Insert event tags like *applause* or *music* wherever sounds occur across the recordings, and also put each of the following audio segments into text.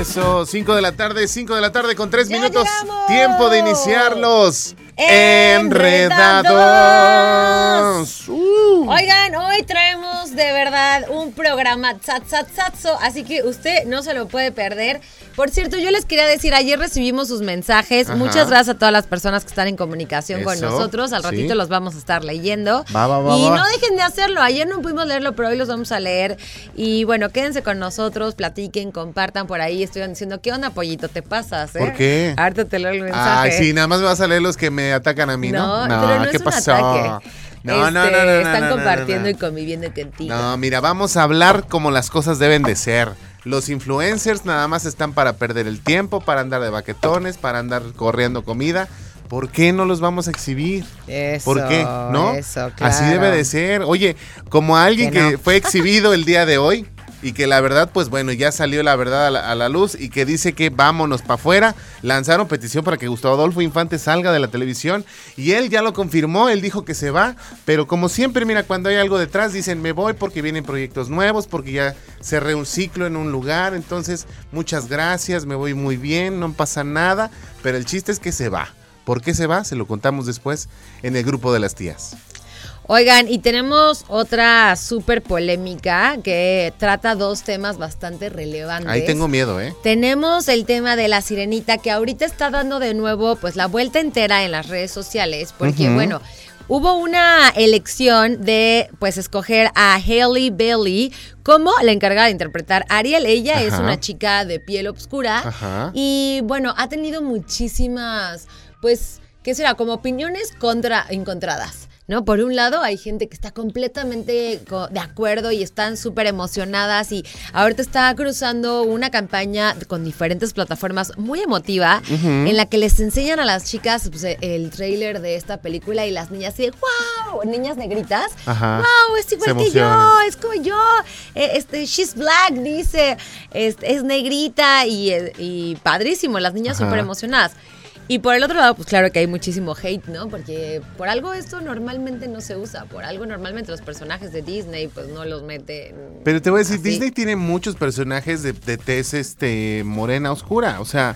Eso, 5 de la tarde, 5 de la tarde con 3 minutos. Tiempo de iniciarlos. Enredados. Uh. Oigan, hoy traemos de verdad un programa tsatsatsazo, así que usted no se lo puede perder. Por cierto, yo les quería decir, ayer recibimos sus mensajes. Muchas gracias a todas las personas que están en comunicación con nosotros. Al ratito los vamos a estar leyendo. y no dejen de hacerlo. Ayer no pudimos leerlo, pero hoy los vamos a leer. Y bueno, quédense con nosotros, platiquen, compartan por ahí. Estoy diciendo, ¿qué onda, pollito? ¿Te pasas? Eh? ¿Por qué? Ahorita te leo el mensaje. Ay, sí, nada más me vas a leer los que me atacan a mí, ¿no? No, pero no ¿qué es pasó? Ataque. No, no, no, no, Están compartiendo y conviviendo contigo. No, mira, vamos a hablar como las cosas deben de ser. Los influencers nada más están para perder el tiempo, para andar de baquetones, para andar corriendo comida. ¿Por qué no los vamos a exhibir? Eso, ¿Por qué? ¿No? Eso, claro. Así debe de ser. Oye, como alguien que, que fue exhibido el día de hoy, y que la verdad, pues bueno, ya salió la verdad a la, luz y que dice que vámonos para afuera. Lanzaron petición para que Gustavo Adolfo Infante salga de la televisión y él ya lo confirmó, él dijo que se va, pero como siempre, mira, cuando hay algo detrás dicen me voy porque vienen proyectos nuevos, porque ya cerré un ciclo en un lugar, entonces muchas gracias, me voy muy bien, no pasa nada, pero el chiste es que se va. ¿Por qué se va? Se lo contamos después en el grupo de las tías. Oigan, y tenemos otra súper polémica que trata dos temas bastante relevantes. Ahí tengo miedo, ¿eh? Tenemos el tema de la sirenita que ahorita está dando de nuevo pues la vuelta entera en las redes sociales porque bueno, hubo una elección de pues escoger a Haley Bailey como la encargada de interpretar a Ariel. Ella es una chica de piel oscura y bueno, ha tenido muchísimas pues ¿qué será? Como opiniones contra encontradas. ¿No? Por un lado, hay gente que está completamente de acuerdo y están súper emocionadas y ahorita está cruzando una campaña con diferentes plataformas muy emotiva en la que les enseñan a las chicas pues, el trailer de esta película y las niñas así, wow, niñas negritas, wow, es igual que yo, es como yo, e, este, she's black, dice, es, es negrita y, y padrísimo, las niñas súper emocionadas. Y por el otro lado, pues claro que hay muchísimo hate, ¿no? Porque por algo esto normalmente no se usa, por algo normalmente los personajes de Disney pues no los meten. Pero te voy a decir, Disney tiene muchos personajes de, de tez este, morena oscura, o sea...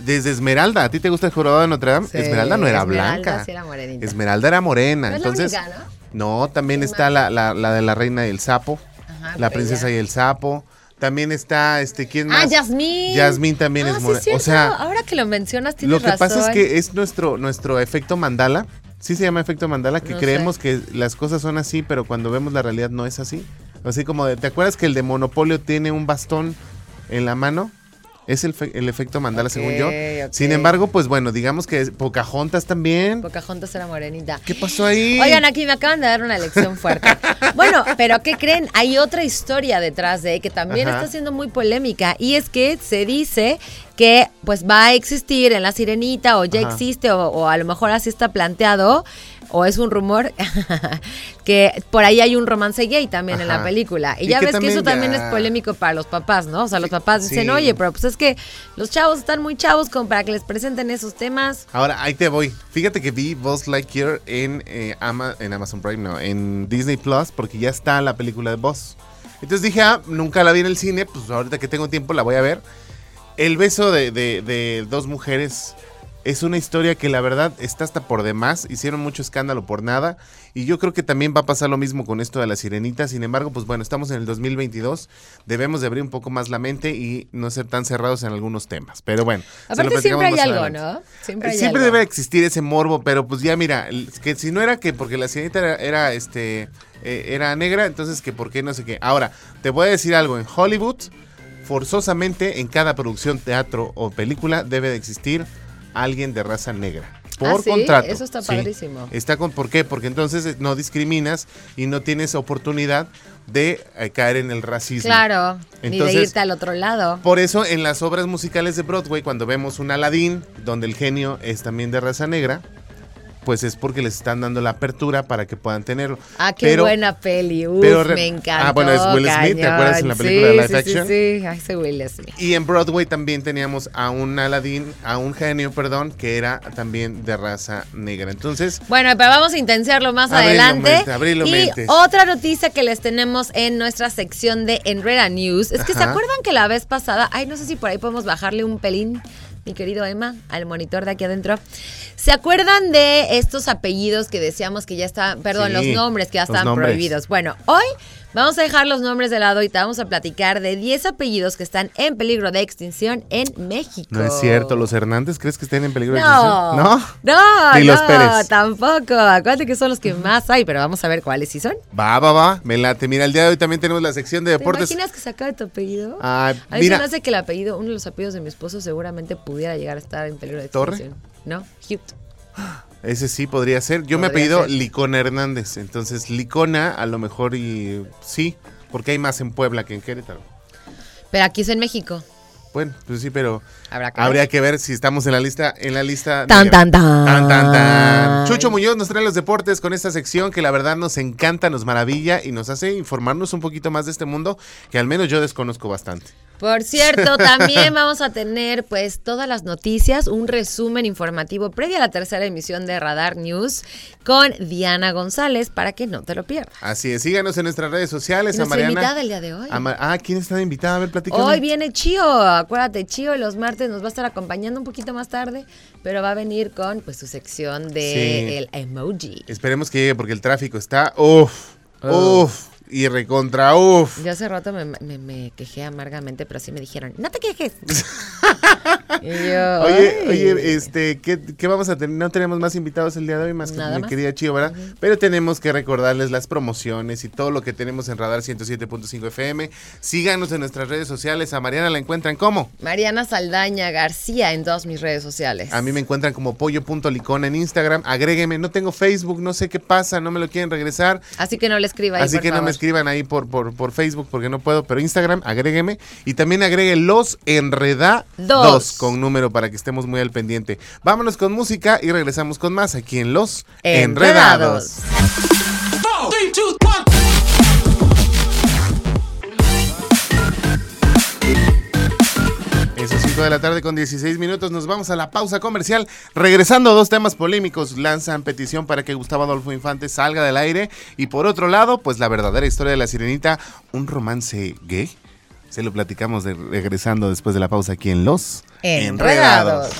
Desde Esmeralda, ¿a ti te gusta el jorobado de Notre Dame? Esmeralda no era blanca. era Esmeralda era morena. ¿No entonces, la única, ¿no? no, también está la, la, la, de la reina y el sapo, Ajá, la pero princesa y el sapo. También está, este, ¿quién Ah, más? Yasmín. Yasmín también Ah, es morena. o sea, ahora que lo mencionas tienes lo que razón. pasa es que es nuestro, nuestro efecto mandala. Sí se llama efecto mandala, que No creemos sé. que las cosas son así, pero cuando vemos la realidad no es así. Así como, de, ¿te acuerdas que el de Monopolio tiene un bastón en la mano? Es el, el efecto mandala, según yo. Sin embargo, pues bueno, digamos que es- Pocahontas también. Pocahontas era morenita. ¿Qué pasó ahí? Oigan, aquí me acaban de dar una lección fuerte. *laughs* bueno, pero ¿qué creen? Hay otra historia detrás de que también Ajá. está siendo muy polémica y es que se dice que pues va a existir en la sirenita o ya Ajá. existe o, o a lo mejor así está planteado o es un rumor *laughs* que por ahí hay un romance gay también en la película. Y, Y ya que ves que eso también es polémico para los papás, ¿no? O sea, los papás dicen, Sí. oye, pero pues es que los chavos están muy chavos como para que les presenten esos temas. Ahora, ahí te voy. Fíjate que vi Buzz Lightyear en, eh, Ama- en Amazon Prime, no, en Disney Plus, porque ya está la película de Buzz. Entonces dije, ah, nunca la vi en el cine, pues ahorita que tengo tiempo la voy a ver. El beso de, de- de dos mujeres es una historia que la verdad está hasta por demás. Hicieron mucho escándalo por nada. Y yo creo que también va a pasar lo mismo con esto de la sirenita. Sin embargo, pues bueno, estamos en el 2022. Debemos de abrir un poco más la mente y no ser tan cerrados en algunos temas. Pero bueno. Aparte siempre hay algo, adelante. ¿no? Siempre hay Siempre algo. debe existir ese morbo, pero pues ya mira, que si no era que porque la sirenita era, era, este eh, era negra, entonces que por qué no sé qué. Ahora, te voy a decir algo, en Hollywood, forzosamente en cada producción, teatro o película debe de existir alguien de raza negra. Por Ah, ¿sí? contrato. Eso está Sí. padrísimo. Está con, ¿Por qué? Porque entonces eh, no discriminas y no tienes oportunidad de eh, caer en el racismo. Claro, ni de irte al otro lado. por eso en las obras musicales de Broadway, cuando vemos un Aladdin, donde el genio es también de raza negra, pues es porque les están dando la apertura para que puedan tenerlo. Ah, qué buena peli. Uf, me encanta. Ah, bueno, es Will Smith, ¿te acuerdas en la película de Live sí, Action? Sí, sí, ese Will Smith. Y en Broadway también teníamos a un Aladdin, a un genio, perdón, que era también de raza negra. Entonces. Bueno, pero vamos a intensiarlo más adelante. y otra noticia que les tenemos en nuestra sección de Enreda News es que se acuerdan que la vez pasada, ay, no sé si por ahí podemos bajarle un pelín mi querido Emma, al monitor de aquí adentro. ¿Se acuerdan de estos apellidos que decíamos que ya estaban, perdón, los nombres que ya estaban prohibidos? Bueno, hoy Vamos a dejar los nombres de lado y te vamos a platicar de 10 apellidos que están en peligro de extinción en México. No es cierto, ¿los Hernández crees que estén en peligro de extinción? No. No, Ni los Pérez. tampoco. Acuérdate que son los que más hay, pero vamos a ver cuáles sí son. Va, va, va. Me late. Mira, el día de hoy también tenemos la sección de deportes. ¿Te imaginas que se acabe tu apellido? Ah, a mí me hace que el apellido, uno de los apellidos de mi esposo seguramente pudiera llegar a estar en peligro de extinción. ¿Torre? ¿No? Hugh. *gasps* Ese sí podría ser. Yo me he pedido Licona Hernández. Entonces, Licona, a lo mejor y sí, porque hay más en Puebla que en Querétaro. Pero aquí es en México. Bueno, pues sí, pero habría que ver si estamos en la lista. En la lista tan, tan, tan, tan, tan, Chucho Muñoz nos trae los deportes con esta sección que la verdad nos encanta, nos maravilla y nos hace informarnos un poquito más de este mundo que al menos yo desconozco bastante. Por cierto, *laughs* también vamos a tener pues todas las noticias, un resumen informativo previo a la tercera emisión de Radar News con Diana González para que no te lo pierdas. Así es, síganos en nuestras redes sociales. a Mariana, invitada el día de hoy. ah, ¿quién está invitada? A ver, platícame. Hoy viene Chío, acuérdate, Chío los martes nos va a estar acompañando un poquito más tarde, pero va a venir con pues su sección de el emoji. Esperemos que llegue porque el tráfico está, uff, uff y recontra uff. Yo hace rato me, quejé amargamente, pero sí me dijeron, no te quejes. *laughs* oye, oye, este, ¿qué, vamos a tener? No tenemos más invitados el día de hoy, más que mi querida Chío, ¿verdad? Pero tenemos que recordarles las promociones y todo lo que tenemos en Radar 107.5 FM. Síganos en nuestras redes sociales. A Mariana la encuentran como Mariana Saldaña García en todas mis redes sociales. A mí me encuentran como pollo.licona en Instagram. Agrégueme, no tengo Facebook, no sé qué pasa, no me lo quieren regresar. Así que no le escriba ahí, Así que no me escriban ahí por, por, por Facebook porque no puedo, pero Instagram, agrégueme. Y también agregue los enredados con número para que estemos muy al pendiente. Vámonos con música y regresamos con más aquí en Los Enredados. 5 de la tarde con 16 minutos. Nos vamos a la pausa comercial. Regresando, dos temas polémicos. Lanzan petición para que Gustavo Adolfo Infante salga del aire. Y por otro lado, pues la verdadera historia de la sirenita, un romance gay. Se lo platicamos de, regresando después de la pausa aquí en Los Enredados.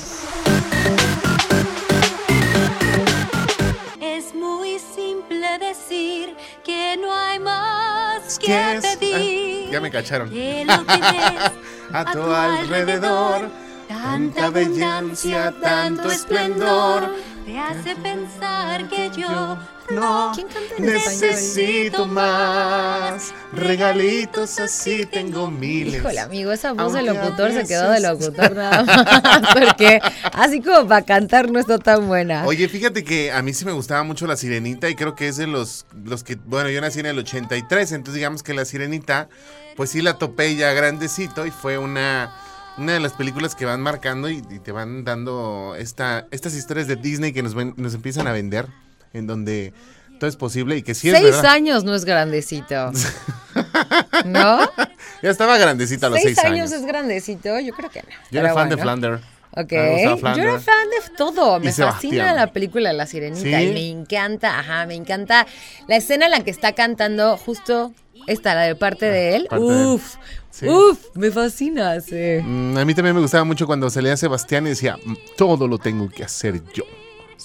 Es muy simple decir que no hay más que pedir. Ah, ya me cacharon. *laughs* a tu alrededor. Tanta belleza, tanto esplendor, te hace pensar que yo no necesito más regalitos así tengo miles. Híjole, amigo, esa voz de locutor se quedó de locutor *laughs* nada más, porque así como para cantar no está tan buena. Oye, fíjate que a mí sí me gustaba mucho La Sirenita y creo que es de los, los que, bueno, yo nací en el 83, entonces digamos que La Sirenita pues sí la topé ya grandecito y fue una, una de las películas que van marcando y, te van dando esta, estas historias de Disney que nos, nos empiezan a vender, en donde todo es posible y que sí es Seis años no es grandecito. *laughs* ¿No? Ya estaba grandecita a los seis, seis años. es grandecito? Yo creo que no. Yo era fan de Flander. Ok, yo era fan de todo, me fascina la película La Sirenita y me encanta, ajá, me encanta la escena en la que está cantando justo esta, la de parte de él. Uf, uf, me fascina. Sí. Mm, a mí también me gustaba mucho cuando salía Sebastián y decía, mm, todo lo tengo que hacer yo.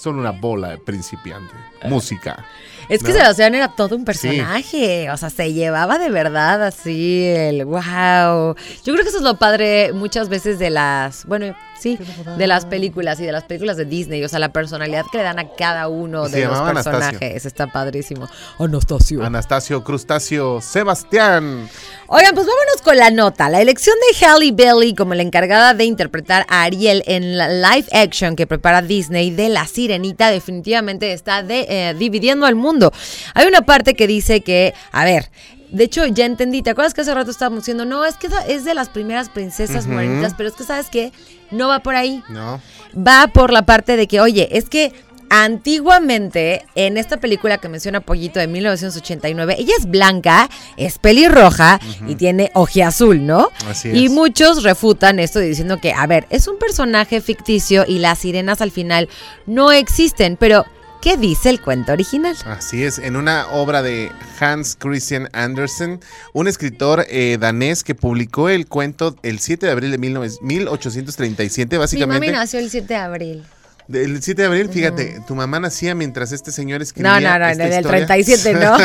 Son una bola de principiante. Ah. Música. Es que Sebastián era todo un personaje, o sea, se llevaba de verdad así el wow. Yo creo que eso es lo padre muchas veces de las, bueno, sí, de las películas y de las películas de Disney, o sea, la personalidad que le dan a cada uno de los personajes, está padrísimo. Anastasio. Anastasio, Crustáceo, Sebastián. Oigan, pues vámonos con la nota. La elección de Halle Bailey como la encargada de interpretar a Ariel en la live action que prepara Disney de La Sirenita definitivamente está de, eh, dividiendo al mundo hay una parte que dice que, a ver, de hecho, ya entendí. ¿Te acuerdas que hace rato estábamos diciendo, no, es que es de las primeras princesas morenitas, pero es que, ¿sabes qué? No va por ahí. No. Va por la parte de que, oye, es que antiguamente, en esta película que menciona Pollito de 1989, ella es blanca, es pelirroja y tiene ojiazul, ¿no? Así Y es. muchos refutan esto diciendo que, a ver, es un personaje ficticio y las sirenas al final no existen, pero ¿qué dice el cuento original? Así es, en una obra de Hans Christian Andersen, un escritor eh, danés que publicó el cuento el 7 de abril de 19 1837, Mi básicamente. mami nació el 7 de abril. El 7 de abril, fíjate, tu mamá nacía mientras este señor escribía No, no, no, del historia. 37 no.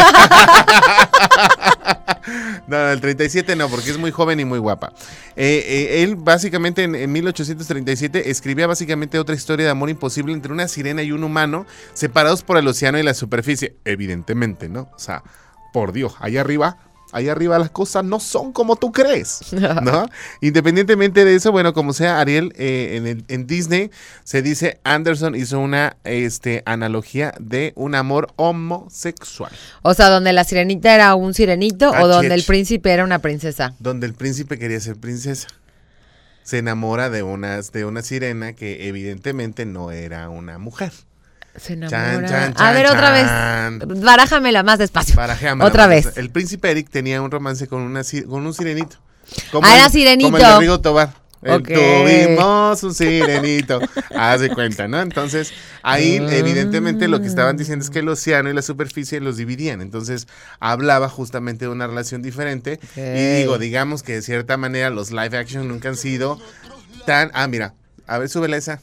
*laughs* No, el 37 no, porque es muy joven y muy guapa. Eh, eh, él básicamente en, en 1837 escribía básicamente otra historia de amor imposible entre una sirena y un humano separados por el océano y la superficie. Evidentemente, ¿no? O sea, por Dios, allá arriba, allá arriba las cosas no son como tú crees, *laughs* ¿no? Independientemente de eso, bueno, como sea, Ariel, eh, en, el- en Disney se dice Anderson hizo una este, analogía de un amor homosexual. O sea, donde la sirenita era un sirenito Ah, o donde el príncipe era una princesa. donde el príncipe quería ser princesa. Se enamora de una, de una sirena que evidentemente no era una mujer. Se Chan, enamora. chan, a ver, otra vez. Barájamela más despacio. Barajéamela, Otra vez. El príncipe Eric tenía un romance con, una, con un sirenito. Ah, era el- sirenito. Como el de Rigo Tobar. Tuvimos un sirenito. *laughs* Haz de cuenta, ¿no? Entonces, ahí Ah. evidentemente lo que estaban diciendo es que el océano y la superficie los dividían. Entonces, hablaba justamente de una relación diferente. Y digo, digamos que de cierta manera los live action nunca han sido tan... Ah, mira, a ver, súbele esa.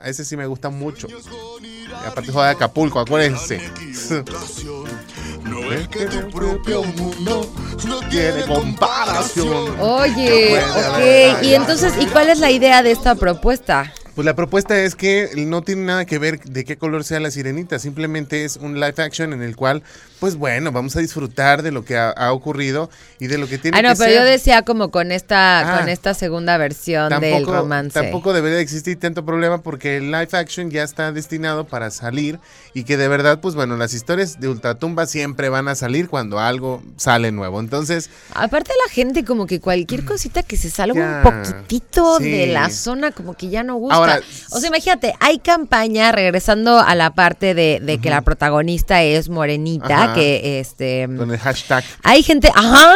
A ese sí me gusta mucho. Y aparte juega de Acapulco, acuérdense. No es que tu propio mundo no tiene comparación. Oye, ok. Y entonces, ¿y cuál es la idea de esta propuesta? Pues la propuesta es que no tiene nada que ver de qué color sea la sirenita, simplemente es un live action en el cual, pues bueno, vamos a disfrutar de lo que ha, ha ocurrido y de lo que tiene Ah, no, que pero ser. yo decía como con esta, Ah. con esta segunda versión del romance. tampoco debería de existir tanto problema porque el live action ya está destinado para salir y que de verdad, pues bueno, las historias de Ultratumba siempre van a salir cuando algo sale nuevo. Entonces, Aparte la gente como que cualquier cosita que se salga Ya, un poquitito sí. de la zona como que ya no gusta. Ahora, o sea, imagínate, hay campaña, regresando a la parte de, de que la protagonista es morenita, Ajá. Que este... con el hashtag, Hay gente, ajá.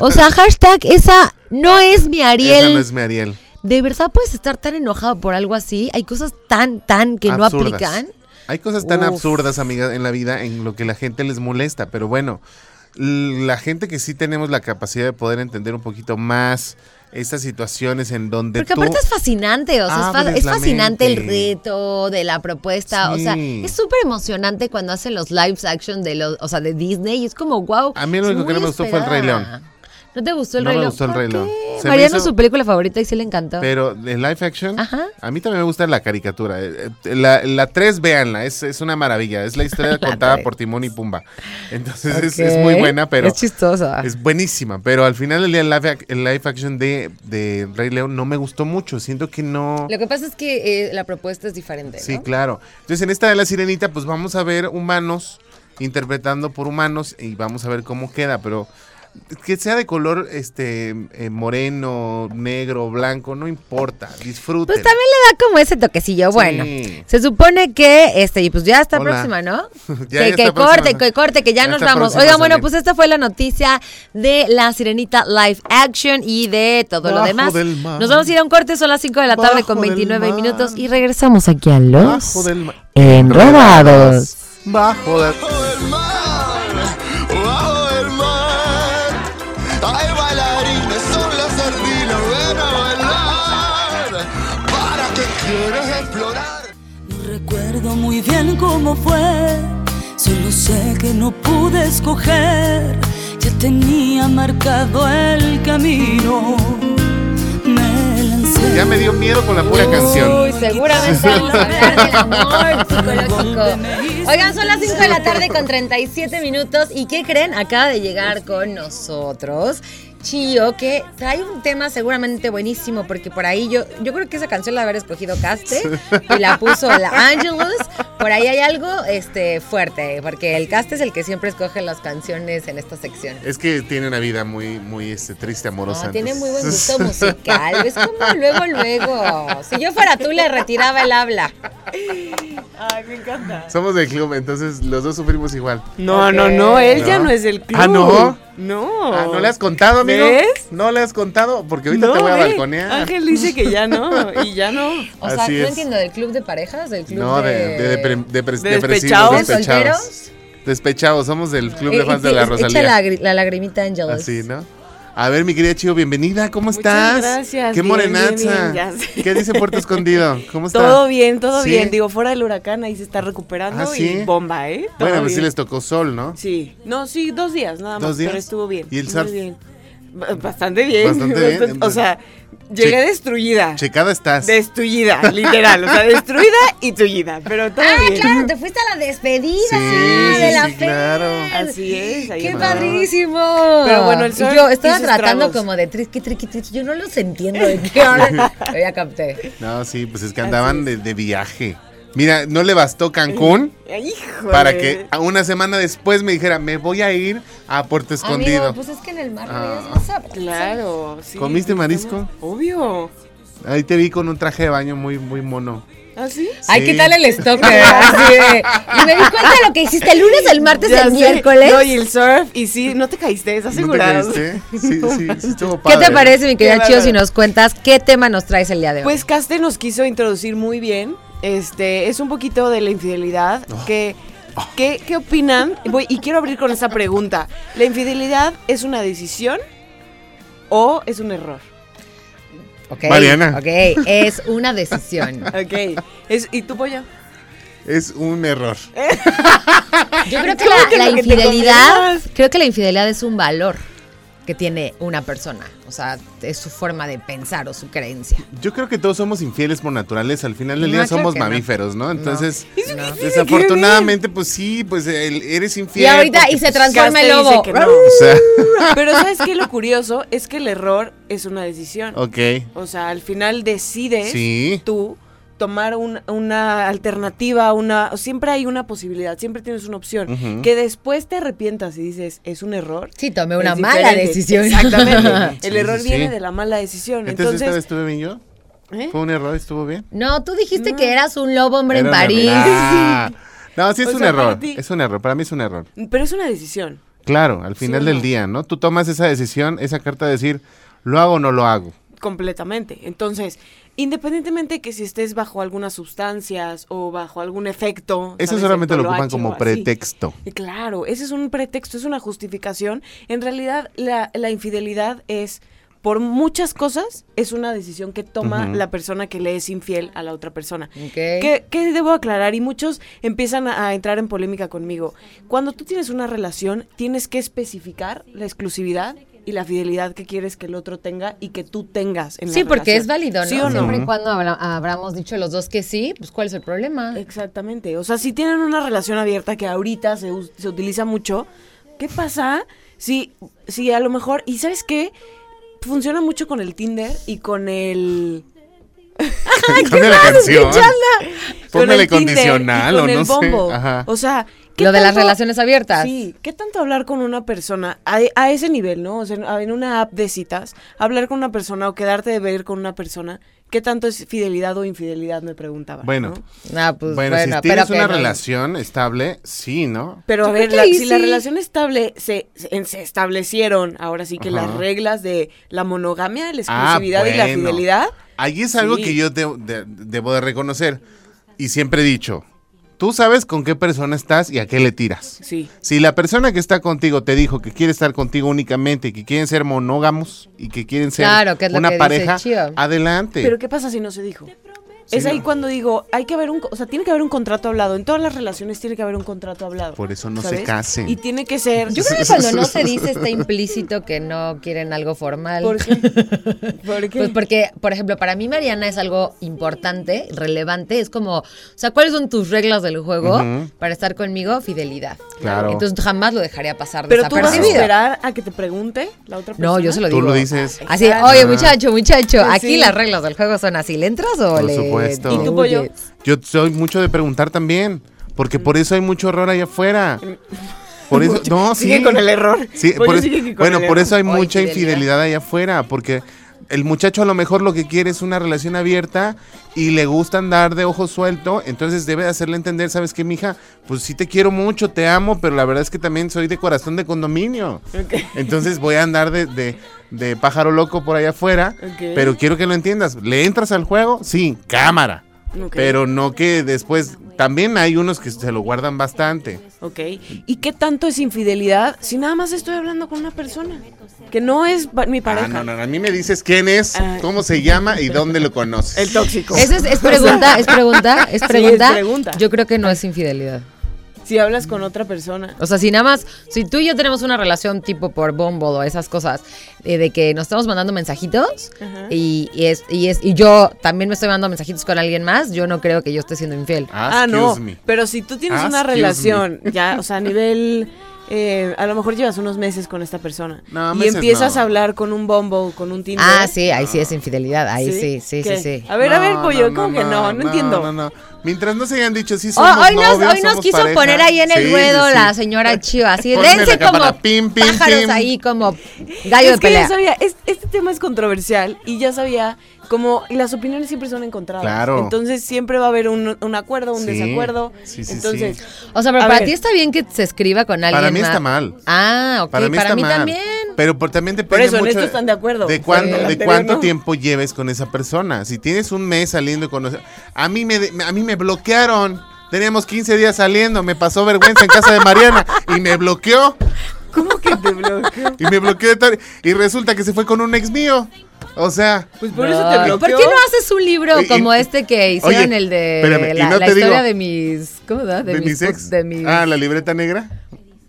O sea, hashtag, esa no es mi Ariel. esa no es mi Ariel. ¿De verdad puedes estar tan enojado por algo así? Hay cosas tan, tan que no aplican. Hay cosas tan Uf. absurdas, amiga, en la vida en lo que la gente les molesta, pero bueno, la gente que sí tenemos la capacidad de poder entender un poquito más estas situaciones en donde Porque tú aparte es fascinante, o sea, es, fa- abres es fascinante el reto de la propuesta, o sea, es súper emocionante cuando hacen los live action de los, o sea, de Disney y es como, wow. A mí lo único que no me gustó fue el Rey. León. ¿No te gustó el No Rey me León? gustó el. León. Se me Mariano hizo- su película favorita y sí le encantó. Pero de live action, Ajá. a mí también me gusta la caricatura. Eh, eh, La, la 3, véanla, es, es una maravilla. Es la historia *laughs* La contada por Timón y Pumba. Entonces es, es muy buena, pero Es chistosa. es buenísima. Pero al final del día el live, el live action de, de Rey León no me gustó mucho. Siento que no... Lo que pasa es que eh, la propuesta es diferente, Sí, ¿no? claro. Entonces, en esta de la sirenita, pues vamos a ver humanos interpretando por humanos y vamos a ver cómo queda, pero que sea de color este eh, moreno, negro, blanco, no importa, disfruten. Pues también le da como ese toquecillo. Sí. Bueno, se supone que, este, y pues ya está Hola. próxima, ¿no? *laughs* Ya, que ya que está corte, próxima. que corte, que ya, Ya nos vamos. próxima a Oigan, bueno, pues esta fue la noticia de La Sirenita Live Action y de todo lo demás. del mar. Nos vamos a ir a un corte, son las 5 de la tarde con del 29 mar. minutos y regresamos aquí a Los Bajo del Enredados. Bajo del mar, quieres explorar? No recuerdo muy bien cómo fue, solo sé que no pude escoger, ya tenía marcado el camino. Me lancé. Ya me dio miedo con la pura canción. Uy, seguramente vamos a hablar del amor psicológico. Oigan, son las 5 de la tarde con 37 minutos. ¿Y qué creen? Acaba de llegar con nosotros. Chío, que trae un tema seguramente buenísimo, porque por ahí yo, yo creo que esa canción la haber escogido Caste y la puso la Angelus. Por ahí hay algo este, fuerte, porque el Caste es el que siempre escoge las canciones en esta sección. Es que tiene una vida muy, muy este, triste, amorosa. Tiene muy buen gusto musical. Es como luego, luego. Si yo fuera tú, le retiraba el habla. Ay, me encanta. Somos del club, entonces los dos sufrimos igual. No, no, no, él ya No. no es del club. Ah, ¿no? No. Ah, ¿No le has contado, amigo? ¿Ves? No le has contado, porque ahorita No, te voy a balconear. Ángel dice que ya no, y ya no. O sea, Así no es. entiendo, ¿del club de parejas? ¿Del club No, de, de, de, ¿De despechados? ¿De despechados. solteros? Despechados, somos del club Eh, de fans eh, de la echa Rosalía. la, la lagrimita Angeles. Así, ¿no? A ver, mi querida Chivo, bienvenida, ¿cómo Muchas estás? gracias, Qué bien, morenaza. bien. ¿Qué dice Puerto Escondido? ¿Cómo está? Todo bien, todo ¿Sí? bien. Digo, fuera del huracán ahí se está recuperando Ah, ¿sí? y bomba, ¿eh? Todo Bueno, pues sí les tocó sol, ¿no? Sí, no, sí, dos días nada más, ¿Dos días? pero estuvo bien. ¿Y el muy surf? bien. Ba- Bastante bien. Bastante bien. O sea, llegué destruida. Checada estás. Destruida, literal. O sea, destruida y tullida, pero todo Ah, bien. claro, te fuiste a la despedida Sí, de la sí, Fer. claro. Así es. ahí ¡Qué padrísimo! Pero bueno, el surf yo estaba tratando estragos. como de triqui, triqui, triqui. Yo no los entiendo de qué hora. *laughs* Ya capté. No, sí, pues es que andaban de, de viaje. Mira, no le bastó Cancún Ay, para que a una semana después me dijera, me voy a ir a Puerto Escondido. Amigo, pues es que en el mar Ah. no más sabroso. Claro, sí. ¿Comiste pues, marisco? Obvio. Ahí te vi con un traje de baño muy, muy mono. ¿Ah, sí? Ay, Sí. ¿qué tal el stalker? Así de- Y me di cuenta de lo que hiciste el lunes, el martes, Ya el sé. miércoles. No, y el surf, y sí, no te caíste, ¿estás ¿No te asegurado? caíste? Sí, *laughs* sí, sí, estuvo ¿Qué te parece, mi querida Chio, si nos cuentas qué tema nos traes el día de hoy? Pues Caste nos quiso introducir muy bien. Este, es un poquito de la infidelidad. Oh. Que, ¿qué, ¿Qué opinan? Voy, y quiero abrir con esta pregunta. ¿La infidelidad es una decisión o es un error? Ok, Mariana. Ok, es una decisión. *laughs* Ok. Es, ¿Y tu pollo? Es un error. Yo creo *laughs* que ¿Cómo la, que infidelidad, creo que la infidelidad es un valor que tiene una persona. O sea, es su forma de pensar o su creencia. Yo creo que todos somos infieles por naturaleza. Al final del No, día somos no. mamíferos, ¿no? Entonces, No. desafortunadamente, pues sí, pues el- eres infiel. Y ahorita, porque, y se pues, transforma el lobo. que no. O sea, *laughs* Pero ¿sabes qué? Lo curioso es que el error es una decisión. ok. O sea, al final decides Sí. tú tomar un- una alternativa, una siempre hay una posibilidad, siempre tienes una opción. Que después te arrepientas y dices, es un error. Sí, tomé una mala decisión. Exactamente. *laughs* El Sí, error sí, viene sí. de la mala decisión. Entonces, esta vez Entonces, estuve bien yo. ¿eh? ¿Fue un error? ¿Estuvo bien? No, tú dijiste que eras un lobo hombre Era en París. Ah. *laughs* No, sí es O un sea, error. ti- Es un error. Para mí es un error. pero es una decisión. Claro, al final del no? día, ¿no? Tú tomas esa decisión, esa carta de decir, ¿lo hago o no lo hago? completamente. Entonces, independientemente que si estés bajo algunas sustancias o bajo algún efecto. Eso ¿sabes? solamente lo ocupan como pretexto. Y Claro, ese es un pretexto, es una justificación. En realidad, la, la infidelidad es, por muchas cosas, es una decisión que toma la persona que le es infiel a la otra persona. Ok. ¿Qué, qué debo aclarar? Y muchos empiezan a, a entrar en polémica conmigo. Cuando tú tienes una relación, tienes que especificar la exclusividad y la fidelidad que quieres que el otro tenga y que tú tengas en la Sí, porque relación. es válido, ¿no? ¿Sí o no? Siempre y cuando habla- habramos dicho los dos que sí, pues ¿cuál es el problema? Exactamente. O sea, si tienen una relación abierta que ahorita se, se utiliza mucho, ¿qué pasa si, si a lo mejor, y sabes qué? Funciona mucho con el Tinder y con el... Póngale *laughs* el Tinder condicional y o con no el sé. Bumble. Ajá. O sea, ¿qué Lo de las relaciones abiertas. Sí, ¿qué tanto hablar con una persona a, a ese nivel, no? O sea, en una app de citas, hablar con una persona o quedarte de ver con una persona, ¿qué tanto es fidelidad o infidelidad? Me preguntaba. Bueno. ¿no? Ah, pues bueno, bueno, si tienes pero una que no. relación estable, sí, ¿no? Pero a ver, la- si la relación estable se, se, se establecieron, ahora sí que Ajá. las reglas de la monogamia, la Ah, exclusividad y la bueno. fidelidad. Ahí es algo Sí. que yo de- de- debo de reconocer. Y siempre he dicho, tú sabes con qué persona estás y a qué le tiras. Sí. Si la persona que está contigo te dijo que quiere estar contigo únicamente y que quieren ser monógamos y que quieren ser Claro, que una pareja, adelante. Pero ¿qué pasa si no se dijo? Es Sí, ahí no. cuando digo, hay que haber un, o sea, tiene que haber un contrato hablado. En todas las relaciones tiene que haber un contrato hablado. Por eso no se casen. Y tiene que ser. Yo creo que cuando no se dice está implícito que no quieren algo formal. ¿Por qué? *laughs* ¿Por qué? Pues porque, por ejemplo, para mí Mariana es algo importante, relevante. Es como, o sea, ¿cuáles son tus reglas del juego para estar conmigo? Fidelidad. Claro. Entonces jamás lo dejaría pasar Pero tú vas a esperar a que te pregunte la otra persona. No, yo se lo Tú digo. lo dices. Así, Exacto. oye, muchacho, muchacho, Pues aquí sí. las reglas del juego son así. ¿Le entras o Por le supuesto. ¿Y tu pollo? huyes? Yo soy mucho de preguntar también, porque por eso hay mucho error allá afuera. Por eso, *laughs* no, sí. Sigue con el error. Sí, Pollo por es- sigue que con bueno, el por eso hay mucha infidelidad. infidelidad allá afuera, porque el muchacho a lo mejor lo que quiere es una relación abierta y le gusta andar de ojo suelto, entonces debe de hacerle entender, ¿sabes qué, mija? Pues sí te quiero mucho, te amo, pero la verdad es que también soy de corazón de condominio. Entonces voy a andar de, de- de pájaro loco por allá afuera, pero quiero que lo entiendas. ¿Le entras al juego? Sí, cámara. Pero no que después, también hay unos que se lo guardan bastante. Ok. ¿Y qué tanto es infidelidad si nada más estoy hablando con una persona? Que no es mi pareja. Ah, no, no, no, a mí me dices quién es, Ah. cómo se llama y dónde lo conoces. El tóxico. Esa es, es *laughs* pregunta, es pregunta, es Sí, es pregunta. pregunta. Yo creo que no es infidelidad. Si hablas con otra persona. O sea, si nada más, si tú y yo tenemos una relación tipo por Bumble o esas cosas, eh, de que nos estamos mandando mensajitos Ajá. y, y es, y, es, y yo también me estoy mandando mensajitos con alguien más, yo no creo que yo esté siendo infiel. Ah, no. Excuse me. Pero si tú tienes una Excuse relación, ya, o sea, a nivel. Eh, a lo mejor llevas unos meses con esta persona. No, y meses empiezas no. a hablar con un Bumble, con un Tinder. Ah, sí, ahí sí es infidelidad, ahí sí, sí, sí, sí. A ver, a ver, pollo, no, ¿cómo que no? No, entiendo. No, no, Mientras no se hayan dicho sí Oh, somos hoy nos, novios, hoy nos somos quiso pareja. poner ahí en el Sí, ruedo sí, la señora Chiva, así, dense como pim, pim, pájaros pim. ahí como gallo de es que ya pelea. sabía, es- este tema es controversial y ya sabía como las opiniones siempre son encontradas. Claro. Entonces siempre va a haber un, un acuerdo, un Sí, desacuerdo. sí, sí, Entonces, sí. O sea, pero A para ver. ti está bien que se escriba con alguien Para mí está mal. Ah, ok, Para mí está mal. también. Pero por, también Por depende eso, en mucho esto están de acuerdo. De. El de anterior cuánto no. tiempo lleves con esa persona. Si tienes un mes saliendo con... A mí me, a mí me bloquearon. Teníamos 15 días saliendo. Me pasó vergüenza en casa de Mariana. Y me bloqueó. ¿cómo que te bloqueo? Y me bloqueó de tal... Y resulta que se fue con un ex mío. O sea... Pues por eso te Ay, bloqueó. ¿Por qué no haces un libro Y- como y- este que hicieron Oye, el de espérame, la, no la te historia digo- de mis ¿cómo da? de, mis ex. de mis Ah, la libreta negra.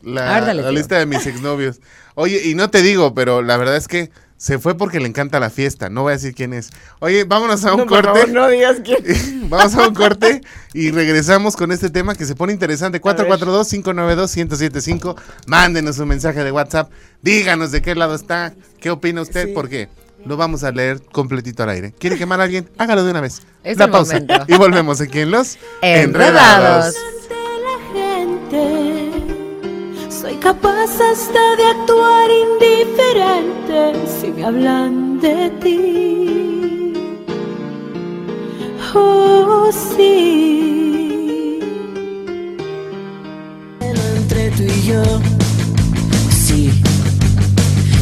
La, Árdale, la tío. lista de mis exnovios. Oye, y no te digo, pero la verdad es que se fue porque le encanta la fiesta. No voy a decir quién es. Oye, vámonos a un No, por corte. favor, no digas quién. *laughs* Vamos a un corte y regresamos con este tema que se pone interesante. 442-592-1075. Mándenos un mensaje de WhatsApp. Díganos de qué lado está. ¿Qué opina usted? Sí. Porque lo vamos a leer completito al aire. ¿Quiere quemar a alguien? Hágalo de una vez. Es La el pausa. momento. Y volvemos aquí en Los Enredados. Soy capaz hasta de actuar indiferente si me hablan de ti. Oh, sí. entre tú y yo. Sí,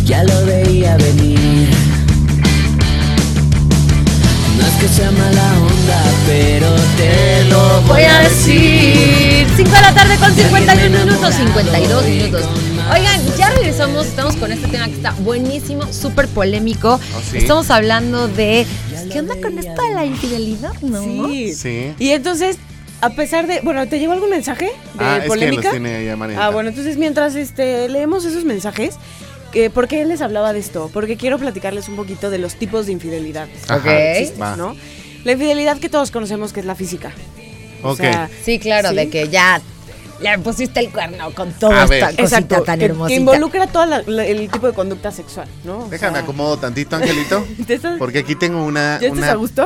ya lo veía venir. Que sea mala onda, pero te lo voy a decir 5 de la tarde con 51 minutos 52 minutos Oigan, ya regresamos, estamos con este tema que está buenísimo, súper polémico. sí? Estamos hablando de ¿qué onda con esto de la infidelidad, no? Sí. Sí. Y entonces, a pesar de. Bueno, ¿te llegó algún mensaje de Ah, es que polémica? los tiene ahí. Ah, bueno, entonces mientras este, leemos esos mensajes, que, ¿por qué les hablaba de esto? Porque quiero platicarles un poquito de los tipos de infidelidad. Ajá, Ok. va. ¿no? La infidelidad que todos conocemos que es la física. O Ok. sea, Sí, claro, Sí. de que ya le pusiste el cuerno con toda esta ver. cosita exacto, tan que, hermosita. que involucra todo el tipo de conducta sexual, ¿no? O Déjame sea, acomodo tantito, *laughs* Angelito. ¿te estás- Porque aquí tengo una,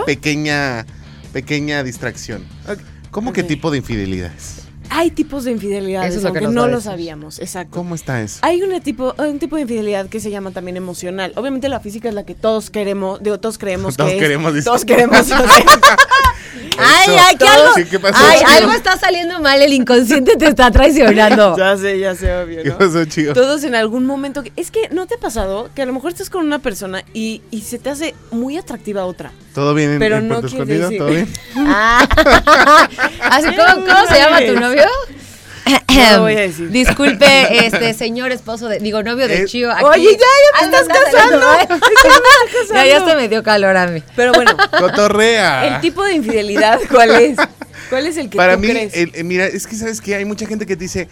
pequeña pequeña distracción. ¿Cómo que Ok. tipo de infidelidades? Hay tipos de infidelidades, Eso es lo que no lo sabíamos, exacto. ¿Cómo está eso? Hay un tipo, un tipo de infidelidad que se llama también emocional. Obviamente la física es la que todos queremos, digo, todos creemos *laughs* Todos que es- queremos, dice. todos queremos. *laughs* Ay, ay, que algo, Sí, ¿qué pasó, ay, algo está saliendo mal, el inconsciente te está traicionando. *laughs* ya sé, ya sé, obvio, ¿Qué ¿no? pasó, chido? Todos en algún momento. Es que no te ha pasado que a lo mejor estás con una persona y, y se te hace muy atractiva otra. ¿Todo bien en, Pero en no Puerto Escondido? decir- ¿Todo bien? Ah. *laughs* Así, ¿cómo, cómo se llama tu novio? No voy a decir. *coughs* Disculpe, este señor esposo de, digo, novio de Eh, Chío. Aquí. Oye, ya, ya te Ah, estás no, casando. Ya, ya se me dio calor a mí. Pero bueno, Cotorrea. el tipo de infidelidad, ¿cuál es? ¿Cuál es el que Para tú mí, crees? el- eh, mira, es que sabes que hay mucha gente que te dice,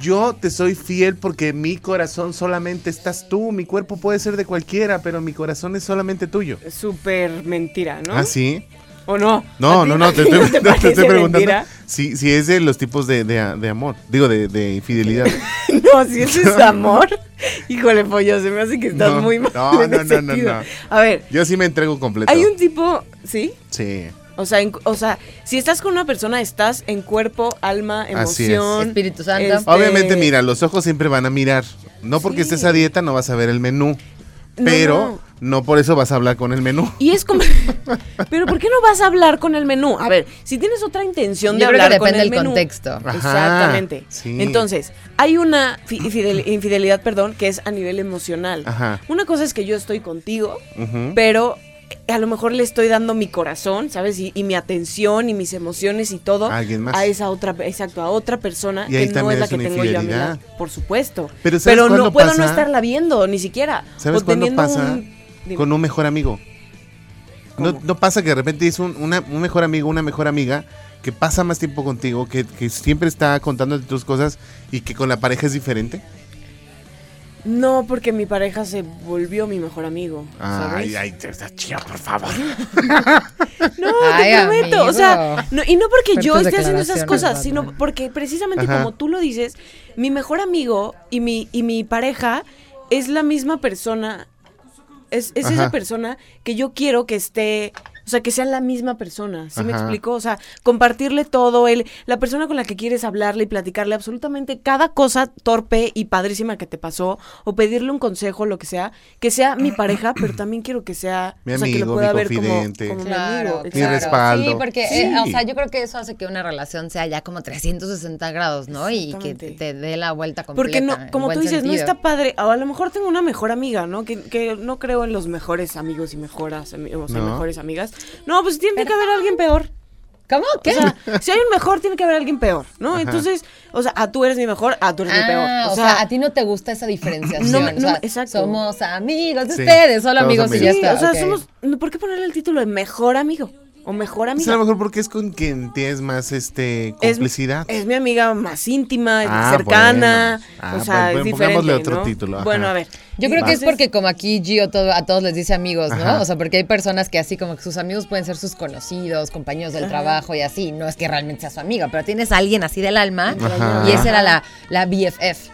yo te soy fiel porque mi corazón solamente estás tú, mi cuerpo puede ser de cualquiera, pero mi corazón es solamente tuyo. Súper mentira, ¿no? ¿Ah, sí? ¿O no? No, ¿A ti- no, no, te estoy, no *laughs* te te estoy preguntando mentira? si, si es de los tipos de, de- de amor, digo, de, de infidelidad. *laughs* No, si eso es *laughs* amor. Híjole, pollo, se me hace que estás No, muy mal. no, no, no, no, no. A ver, Yo sí me entrego completo. hay un tipo, ¿sí? Sí. O sea, en- o sea, si estás con una persona, estás en cuerpo, alma, es. emoción. Espíritu Santo. este, Obviamente, mira, los ojos siempre van a mirar. No porque Sí. estés a dieta no vas a ver el menú. No, Pero, no. no por eso vas a hablar con el menú. Y es como, *laughs* pero ¿por qué no vas a hablar con el menú? A ver, si tienes otra intención de Yo creo hablar que con depende el del menú. contexto. Ajá, Exactamente. sí. Entonces, hay una fi- infidel- infidelidad, perdón, que es a nivel emocional. Ajá. Una cosa es que yo estoy contigo, pero a lo mejor le estoy dando mi corazón, ¿sabes? Y, y mi atención y mis emociones y todo A alguien más. a esa otra, exacto, a otra persona que no es la es que tengo yo a mi lado. Por supuesto. Pero ¿sabes no puedo no estarla viendo, ni siquiera. ¿Sabes O cuándo pasa? un-. Con un mejor amigo. No, pasa que de repente es un, una- un mejor amigo, una mejor amiga que pasa más tiempo contigo, que, que siempre está contándote tus cosas y que con la pareja es diferente. No, porque mi pareja se volvió mi mejor amigo. ¿sabes? Ay, ay, te está chido, por favor. *laughs* No, Ay, te prometo. amigo. O sea, no- y no porque yo esté haciendo esas cosas, sino porque precisamente Ajá. como tú lo dices, mi mejor amigo y mi, y mi pareja es la misma persona. Es, es esa persona que yo quiero que esté. O sea, que sea la misma persona, ¿sí me explico? O sea, compartirle todo, el, la persona con la que quieres hablarle y platicarle absolutamente cada cosa torpe y padrísima que te pasó, o pedirle un consejo, lo que sea, que sea mi pareja, pero también quiero que sea, *clears throat* Mi o sea, que amigo, lo pueda mi ver como, mi Claro, amigo. Mi claro. respaldo. Sí, porque, Sí. eh, o sea, yo creo que eso hace que una relación sea ya como 360 grados, ¿no? Y que te, te dé la vuelta completa. Porque no, como tú dices, no está padre. O a lo mejor tengo una mejor amiga, ¿no? Que, que no creo en los mejores amigos y mejoras, o sea, No. mejores amigas. No, pues tiene que haber alguien peor. ¿Cómo? ¿Qué? O sea, si hay un mejor, tiene que haber alguien peor, ¿no? Ajá. Entonces, o sea, a tú eres mi mejor, a tú eres mi peor. Ah, o sea, a ti no te gusta esa diferenciación. No o sea, exacto. Somos amigos de Sí, ustedes, solo amigos y ya. Sí, está. o sea, somos. no, ¿Por qué ponerle el título de mejor amigo? O mejor Es amiga. a lo mejor porque es con quien tienes más este Es- complicidad. Es, mi amiga más íntima, Ah, cercana. bueno. Ah, o sea, bueno, es pongámosle diferente. otro ¿no? título, ajá. Bueno, a ver. Yo creo que es porque como aquí Gio todo, a todos les dice amigos, ¿no? Ajá. O sea, porque hay personas que así como que sus amigos pueden ser sus conocidos, compañeros del trabajo y así. No es que realmente sea su amiga, pero tienes a alguien así del alma Ajá. y esa era la, la BFF.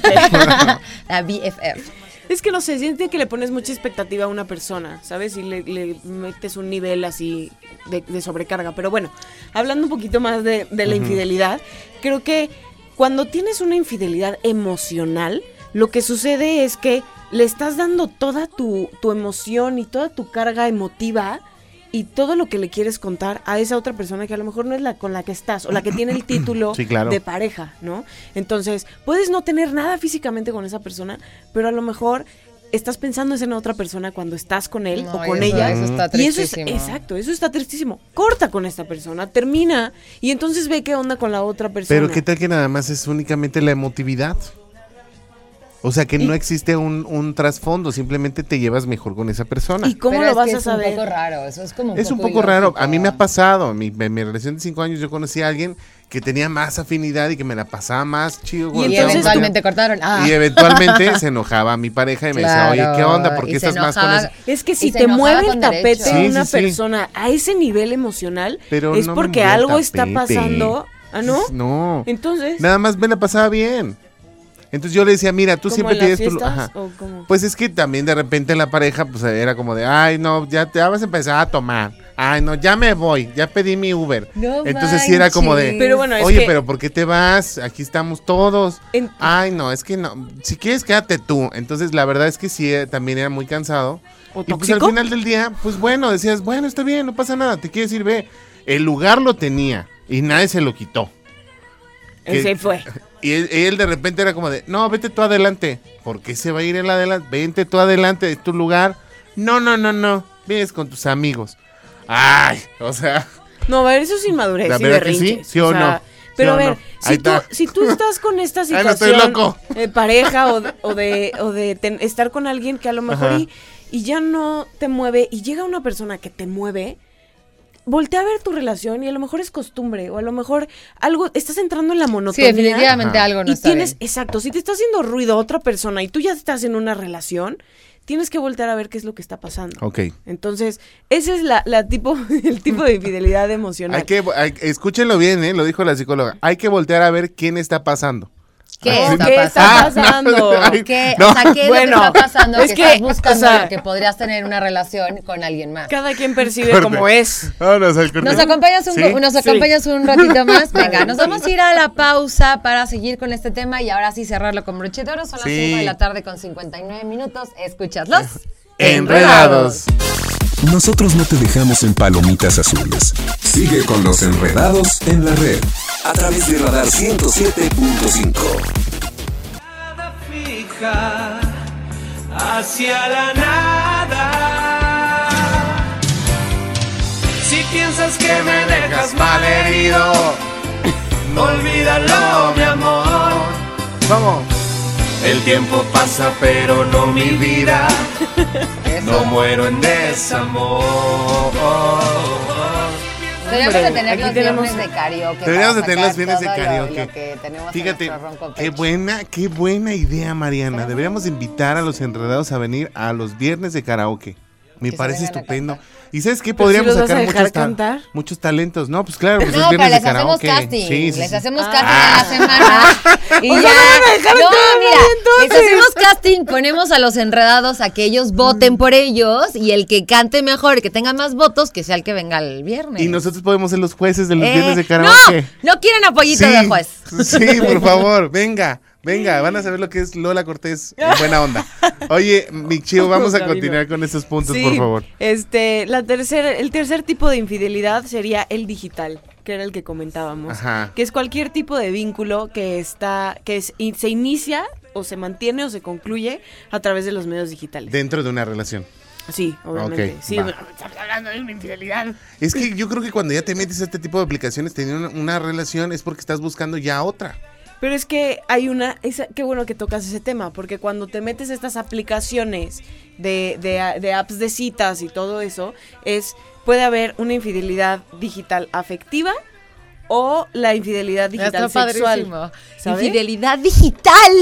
*laughs* la BFF. Es que no sé, siente que le pones mucha expectativa a una persona, ¿sabes? Y le, le metes un nivel así de, de sobrecarga. Pero bueno, hablando un poquito más de, de la infidelidad, creo que cuando tienes una infidelidad emocional, lo que sucede es que le estás dando toda tu, tu emoción y toda tu carga emotiva y todo lo que le quieres contar a esa otra persona que a lo mejor no es la con la que estás o la que tiene el *clears throat* título Sí, claro. de pareja, ¿no? Entonces, puedes no tener nada físicamente con esa persona, pero a lo mejor estás pensando en otra persona cuando estás con él No, o con eso- ella. eso está y eso es, exacto, eso está tristísimo. Corta con esta persona, termina y entonces ve qué onda con la otra persona. Pero qué tal que nada más es únicamente la emotividad. O sea que no existe un, un trasfondo, simplemente te llevas mejor con esa persona. ¿Y cómo Pero lo vas a es saber? un poco raro, eso es como un es un poco raro. A mí me ha pasado. En mi, en mi relación de cinco años yo conocí a alguien que tenía más afinidad y que me la pasaba más chido. Y con Y eventualmente cortaron. Ah. Y eventualmente *laughs* se enojaba a mi pareja y me decía, oye, ¿qué onda? ¿Por qué estás más con ese? Es que si te mueve el tapete derecho. Sí, una sí, sí. persona a ese nivel emocional, Pero es no porque algo está pasando. ¿Ah, no? No. Entonces, Nada más me la pasaba bien. Entonces yo le decía, mira, tú ¿como siempre en las tienes tu... fiestas Ajá. o cómo? Pues es que también de repente la pareja, pues era como de, ay, no, ya te vas a empezar a tomar. Ay, no, ya me voy, ya pedí mi Uber. No Entonces sí era como de, manches. Pero bueno, es oye, que- pero ¿por qué te vas? Aquí estamos todos. En- Ay, no, es que no, si quieres quédate tú. Entonces la verdad es que sí, eh, también era muy cansado. ¿O Y pues al tóxico? final del día, pues bueno, decías, bueno, está bien, no pasa nada, te quieres ir, ve. El lugar lo tenía y nadie se lo quitó. que- Ese fue. *laughs* Y él, él de repente era como de, no, vete tú adelante. ¿Por qué se va a ir él adelante? Vente tú adelante, es tu lugar. No, no, no, no. Vienes con tus amigos. Ay, o sea, No, a ver, eso es inmadurez ¿La y verdad que sí? ¿Sí o no? Pero ¿Sí a ver, no? si, tú, si tú estás con esta *laughs* Ay, no estoy situación de pareja o de, o de, o de ten- estar con alguien que a lo mejor y, y ya no te mueve y llega una persona que te mueve, voltea a ver tu relación y a lo mejor es costumbre o a lo mejor algo, estás entrando en la Sí, monotonía. definitivamente Ajá. algo no y está tienes, bien. exacto, si te está haciendo ruido otra persona y tú ya estás en una relación, tienes que voltear a ver qué es lo que está pasando. ok. Entonces, ese es la, la tipo, *laughs* el tipo de infidelidad *laughs* emocional. Hay que, hay- escúchenlo bien, ¿eh? lo dijo la psicóloga. Hay que voltear a ver quién está pasando. ¿Qué Oh, está ¿qué está pasando? pasando? Ay, ¿Qué, no. O sea, ¿qué es Bueno, lo que está pasando? es que, que, estás buscando o sea- que podrías tener una relación con alguien más. Cada quien percibe Corte. como es. Vámonos al corte. ¿Nos acompañas, un, ¿Sí? nos Sí. acompañas un ratito más? *laughs* Venga, nos vamos a ir a la pausa para seguir con este tema y ahora sí cerrarlo con broche de oro. Son las Sí. 5 de la tarde con 59 minutos. Escuchadlos. Enredados. Nosotros no te dejamos en palomitas azules. Sigue con los enredados en la red a través de Radar 107.5. fija hacia la nada. Si piensas que me dejas mal herido, *coughs* olvídalo, mi amor. Vamos. El tiempo pasa, pero no mi vida. *laughs* No muero en desamor. Deberíamos tener aquí los tenemos- viernes de karaoke. Deberíamos de para tener los viernes de karaoke. lo que tenemos Fíjate, qué buena, qué buena idea, Mariana. Deberíamos invitar a los enredados a venir a los viernes de karaoke. Me Que parece estupendo. ¿Y sabes qué? Podríamos si sacar muchos, ta- cantar. muchos talentos. No, pues claro, pues es No, viernes les de hacemos karaoke. casting. Sí, sí, les sí. hacemos Ah. casting a la semana. *laughs* y O ya. sea, no van a dejar no, mira, les hacemos casting, ponemos a los enredados a que ellos voten por ellos y el que cante mejor y que tenga más votos, que sea el que venga el viernes. Y nosotros podemos ser los jueces de los Eh, viernes de karaoke. No, no quieren apoyito sí, de juez. Sí, por favor, venga, venga, van a saber lo que es Lola Cortés en buena onda. *laughs* Oye, mi chivo, vamos a continuar con estos puntos, Sí, por favor. Este, la tercera, el tercer tipo de infidelidad sería el digital, que era el que comentábamos. Ajá. Que es cualquier tipo de vínculo que está, que es, se inicia o se mantiene o se concluye a través de los medios digitales. Dentro de una relación. sí, obviamente. Sí, bueno, estamos hablando de una infidelidad. Es que yo creo que cuando ya te metes a este tipo de aplicaciones, teniendo una, una relación, es porque estás buscando ya otra. Pero es que hay una, esa- qué bueno que tocas ese tema, porque cuando te metes estas aplicaciones de, de, de apps de citas y todo eso, es puede haber una infidelidad digital afectiva o la infidelidad digital Está sexual. Infidelidad digital.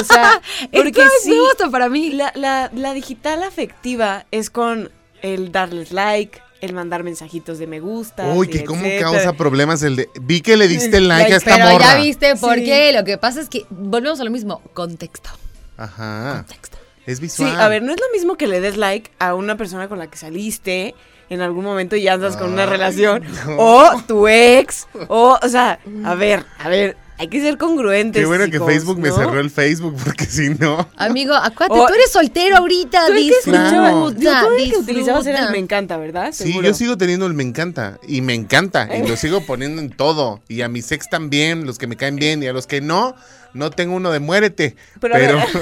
O sea, *laughs* porque es sí, para mí. La, la, la digital afectiva es con el darles like, el mandar mensajitos de me gusta. Uy, que cómo etcétera. causa problemas el de... Vi que le diste el like a esta Pero morra. ya viste por Sí. qué. Lo que pasa es que volvemos a lo mismo. Contexto. Ajá. Contexto. Es Sí, visual. a ver, no es lo mismo que le des like a una persona con la que saliste en algún momento y ya andas con una relación, no. o tu ex, o, o sea, a ver, a ver, hay que ser congruentes. Qué bueno que Facebook me cerró el Facebook, *laughs* porque si no... Amigo, acuérdate, tú eres soltero ahorita. Tú el que Claro. tú el que utilizabas era el me encanta, ¿verdad? Sí, Seguro. yo sigo teniendo el me encanta. Y me encanta. Y *laughs* lo sigo poniendo en todo. Y a mis ex también, los que me caen bien. Y a los que no, no tengo uno de muérete. Pero a Pero, ver, *laughs*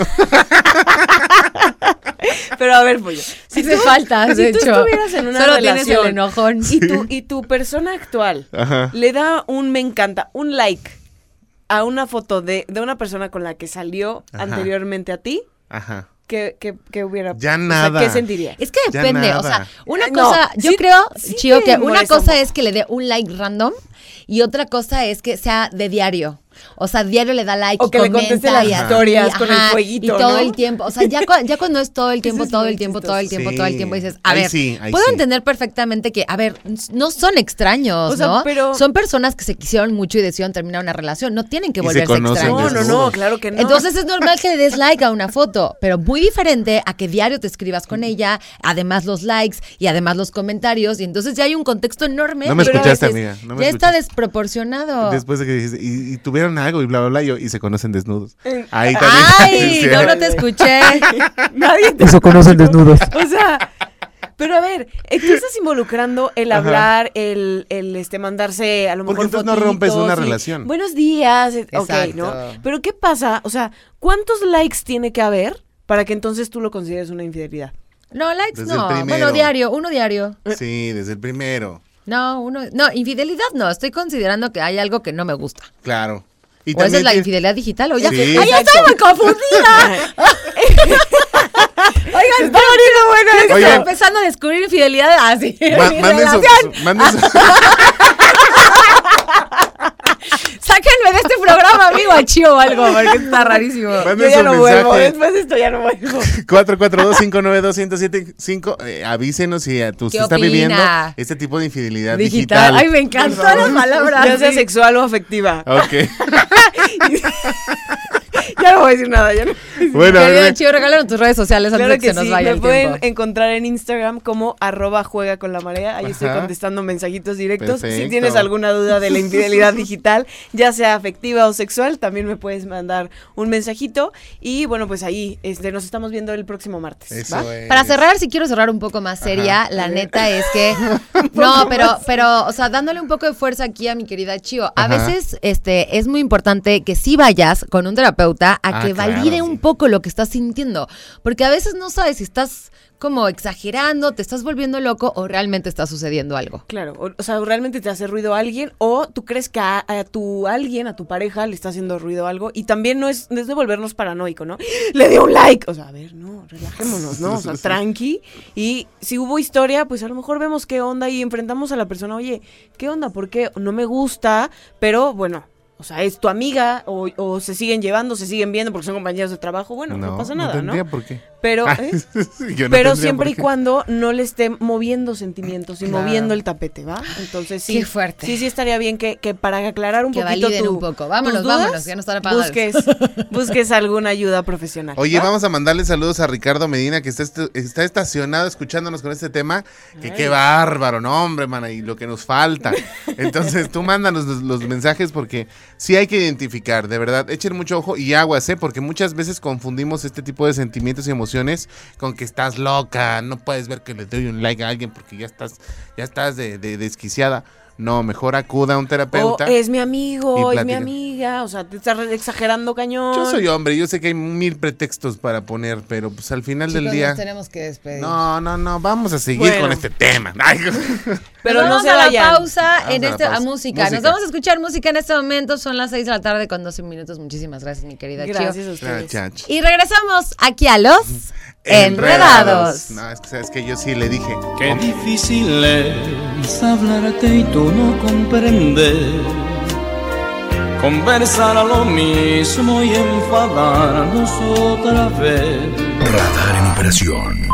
Pero a ver, pollo. Sí hace falta, si de tú hecho. estuvieras en una Solo tienes relación el enojón. y tu, y tu persona actual Ajá. le da un me encanta, un like a una foto de, de una persona con la que salió Ajá. anteriormente a ti, Ajá. ¿qué, qué, qué hubiera Ya o sea, nada. ¿Qué sentiría? Es que depende, o sea, una No, cosa, yo sí- creo, sí Chío, que una cosa es que le dé un like random y otra cosa es que sea de diario. O sea, diario le da like O y que le comenta conteste las y historias con el fueguito, Y todo ¿no? el tiempo, o sea, ya, cua- ya cuando es todo el *laughs* tiempo, todo el tiempo, todo el tiempo, todo el tiempo, dices, a Ahí ver, sí, puedo sí. entender perfectamente que, a ver, no son extraños, O sea, ¿no? pero- Son personas que se quisieron mucho y decidieron terminar una relación, no tienen que Y volverse conocen No, extraños. no, no, claro que no. Entonces es normal que le des *laughs* like a una foto, pero muy diferente a que diario te escribas con ella, además los likes y además los comentarios, y entonces ya hay un contexto enorme. No me escuchaste, veces amiga, no me ya está escuchaste. desproporcionado. Después de que dijiste, y, y tuvieron algo y bla, bla, bla, y, yo, y se conocen desnudos. Ahí también. Ay, *laughs* Sí. no, no te escuché. *laughs* Nadie te... Eso conocen desnudos. *laughs* O sea, pero a ver, eh, tú estás involucrando el Ajá. hablar, el, el este mandarse a lo Porque mejor entonces no rompes una y, relación. Buenos días, eh, ok, Exacto. ¿no? Pero ¿qué pasa? O sea, ¿cuántos likes tiene que haber para que entonces tú lo consideres una infidelidad? No, likes Desde no. Bueno, diario, uno diario. Sí, desde el primero. No, uno. No, infidelidad no. Estoy considerando que hay algo que no me gusta. Claro. Y o esa es la infidelidad digital, o ya. Sí. ¡Ay, estoy muy confundida! *laughs* Oigan, está bueno esto. Oigan. empezando a descubrir infidelidad así. Mi manden su- manden su- *laughs* Sáquenme de este programa, amigo, a Chío o algo, porque está rarísimo. Yo ya no vuelvo, mensaje. después de esto ya no vuelvo. *laughs* 442-592-1075. Eh, avísenos si eh, tú ¿Qué se está viviendo este tipo de infidelidad Digital. digital. Ay, me encantó la palabra. Ya sea sexual o afectiva. Ok. *laughs* *laughs* ya no voy a decir nada, ya no. Bueno, a ver, Chío, regálanos tus redes sociales antes Claro de que, que se nos sí, vaya me el pueden tiempo. encontrar en Instagram como arroba juega con la marea. Ahí estoy contestando mensajitos directos. Si tienes alguna duda de la infidelidad digital, ya sea afectiva o sexual, también me puedes mandar un mensajito. Y bueno, pues ahí este, nos estamos viendo el próximo martes. Eso ¿va? es. Para cerrar, si quiero cerrar un poco más seria, la neta es que *laughs* no, pero pero o sea, dándole un poco de fuerza aquí a mi querida Chio. A Ajá. veces este es muy importante que sí vayas con un terapeuta a Ah, que claro, valide sí. un poco lo que estás sintiendo, porque a veces no sabes si estás como exagerando, te estás volviendo loco o realmente está sucediendo algo. Claro, o, o sea, realmente te hace ruido alguien o tú crees que a, a tu alguien, a tu pareja, le está haciendo ruido algo y también no es, no es de volvernos paranoico, ¿no? *laughs* Le dio un like, o sea, a ver, no, relajémonos, ¿no? O sea, *laughs* tranqui y si hubo historia, pues a lo mejor vemos qué onda y enfrentamos a la persona, oye, ¿qué onda? ¿Por qué? No me gusta, pero bueno. O sea, es tu amiga o, o se siguen llevando, se siguen viendo porque son compañeros de trabajo. Bueno, no, pasa nada, ¿no? tendría por qué. Pero, Ah, ¿eh? *laughs* no pero siempre y cuando no le esté moviendo sentimientos y Claro. moviendo el tapete, ¿va? Entonces sí. Qué fuerte. Sí, sí estaría bien que, que para aclarar un Que poquito tu- un poco. Vámonos, tus dudas, vámonos, ya no están apagadas. Busques, *laughs* busques alguna ayuda profesional. Oye, ¿va? vamos a mandarle saludos a Ricardo Medina, que está, está estacionado escuchándonos con este tema. Que qué bárbaro, no, hombre, mana, y lo que nos falta. *laughs* Entonces, tú mándanos los, los mensajes porque sí hay que identificar, de verdad. Echen mucho ojo y aguas, ¿eh? Porque muchas veces confundimos este tipo de sentimientos y emociones con que estás loca, no puedes ver que le doy un like a alguien porque ya estás, ya estás de, de- desquiciada. No, mejor acuda a un O terapeuta. es mi amigo, Y es mi amiga, o sea, te estás exagerando cañón. Yo soy hombre, yo sé que hay mil pretextos para poner, pero pues al final del día... nos tenemos que despedir. No, no, no, vamos a seguir Bueno. con este tema. *laughs* Ay, Pero Nos no vamos se a la vayan. pausa Vamos en a la este, a pausa. música. Música. Nos vamos a escuchar música en este momento. Son las 6 de la tarde con 12 minutos. Muchísimas gracias, mi querida Chio. Gracias a ustedes. Y regresamos aquí a los Enredados. No, es que sabes que yo sí le dije. Qué difícil es hablarte y tú no comprender. Conversar a lo mismo y enfadarnos otra vez. Radar en operación.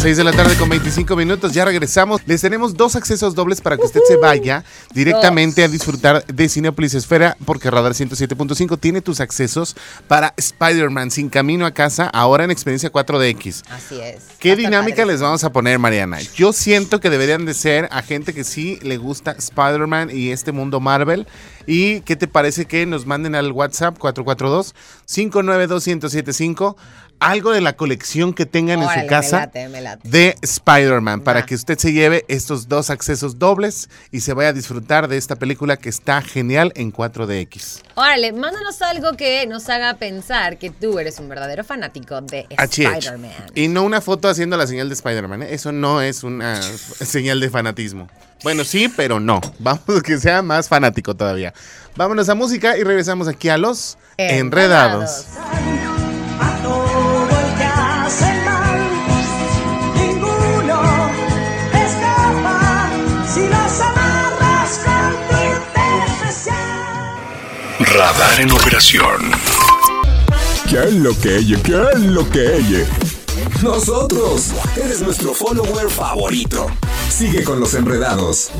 6 de la tarde con 25 minutos, ya regresamos. Les tenemos dos accesos dobles para que usted se vaya directamente a disfrutar de Cinepolis Esfera, porque Radar 107.5 tiene tus accesos para Spider-Man sin camino a casa, ahora en experiencia 4DX. Así es. ¿Qué dinámica padre. les vamos a poner, Mariana? Yo siento que deberían de ser a gente que sí le gusta Spider-Man y este mundo Marvel. ¿Y qué te parece que nos manden al WhatsApp 442-592-1075 algo de la colección que tengan en su me casa late, me late. de Spider-Man para que usted se lleve estos dos accesos dobles y se vaya a disfrutar de esta película que está genial en 4DX. Órale, mándanos algo que nos haga pensar que tú eres un verdadero fanático de. Spider-Man. Y no una foto haciendo la señal de Spider-Man. ¿eh? Eso no es una *laughs* señal de fanatismo. Bueno, sí, pero no. *laughs* Vamos a que sea más fanático todavía. Vámonos a música y regresamos aquí a los Enredados. A Radar en operación. ¿Qué es lo que ella? ¿Qué es lo que ella? Nosotros. Eres nuestro follower favorito. Sigue con los enredados.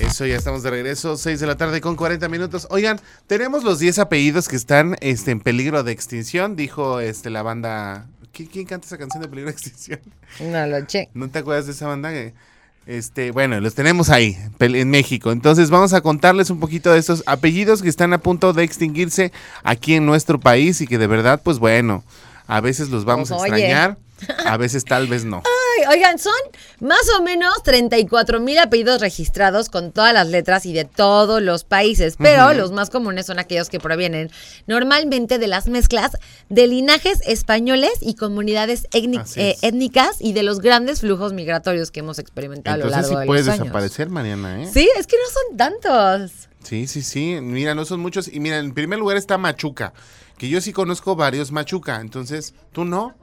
Eso, ya estamos de regreso. 6 de la tarde con 40 minutos. Oigan, tenemos los 10 apellidos que están este, en peligro de extinción, dijo este, la banda. ¿Qui- ¿Quién, canta esa canción de peligro de extinción? No lo che. ¿No te acuerdas de esa banda? que- Este, bueno, los tenemos ahí, en México. Entonces vamos a contarles un poquito de estos apellidos que están a punto de extinguirse aquí en nuestro país y que de verdad, pues bueno, a veces los vamos Pues, a oye. A veces tal vez no. Ay, oigan, son más o menos 34 mil apellidos registrados con todas las letras y de todos los países, pero los más comunes son aquellos que provienen normalmente de las mezclas de linajes españoles y comunidades eh, étnicas y de los grandes flujos migratorios que hemos experimentado a lo Entonces largo sí de puedes los años. desaparecer, Mariana, ¿eh? Sí, es que no son tantos. Sí, sí, sí. Mira, no son muchos. Y mira, en primer lugar está Machuca, que yo sí conozco varios Machuca. Entonces, tú no.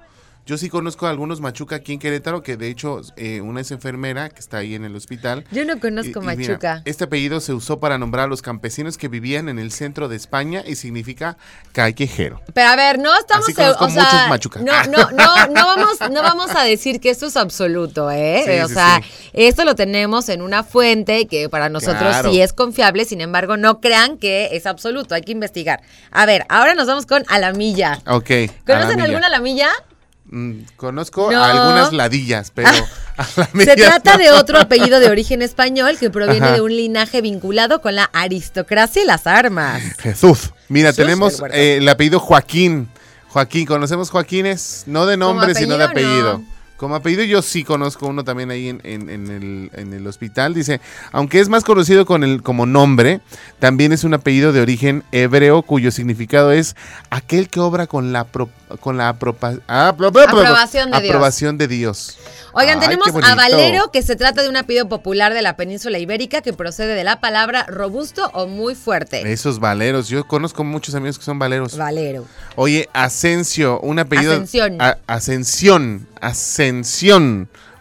Yo sí conozco a algunos Machuca aquí en Querétaro, que de hecho eh, una es enfermera que está ahí en el hospital. Yo no conozco Y- y mira, Machuca. este apellido se usó para nombrar a los campesinos que vivían en el centro de España y significa callejero. Pero a ver, no estamos Así conozco o sea, muchos Machuca. No, no, no, no vamos, no vamos a decir que esto es absoluto, ¿eh? *laughs* Sí, o sí, sea, sí. esto lo tenemos en una fuente que para nosotros Claro. sí es confiable, sin embargo, no crean que es absoluto, hay que investigar. A ver, ahora nos vamos con Alamilla. Ok. ¿Conocen alguna Alamilla? Mm, conozco No. algunas ladillas, pero Alamilla Se trata no. de otro apellido de origen español que proviene Ajá. de un linaje vinculado con la aristocracia y las armas. Jesús. Mira, Jesús tenemos eh, el apellido Joaquín. Joaquín, ¿conocemos Joaquines? No de nombre, sino de apellido, apellido. Como apellido yo sí conozco uno también ahí en, en- en el, en el hospital. Dice, aunque es más conocido con el, como nombre, también es un apellido de origen hebreo cuyo significado es aquel que obra con la, pro- con la apropa- ah, pro- pro- pro- Aprobación de Dios. aprobación de Dios. Oigan, Ay, tenemos a. Valero, que se trata de un apellido popular de la península ibérica que procede de la palabra robusto o muy fuerte. Esos valeros. Yo conozco muchos amigos que son valeros. Valero. Oye, Asensio, un apellido. Ascensión. A- Ascensión. Ascensión.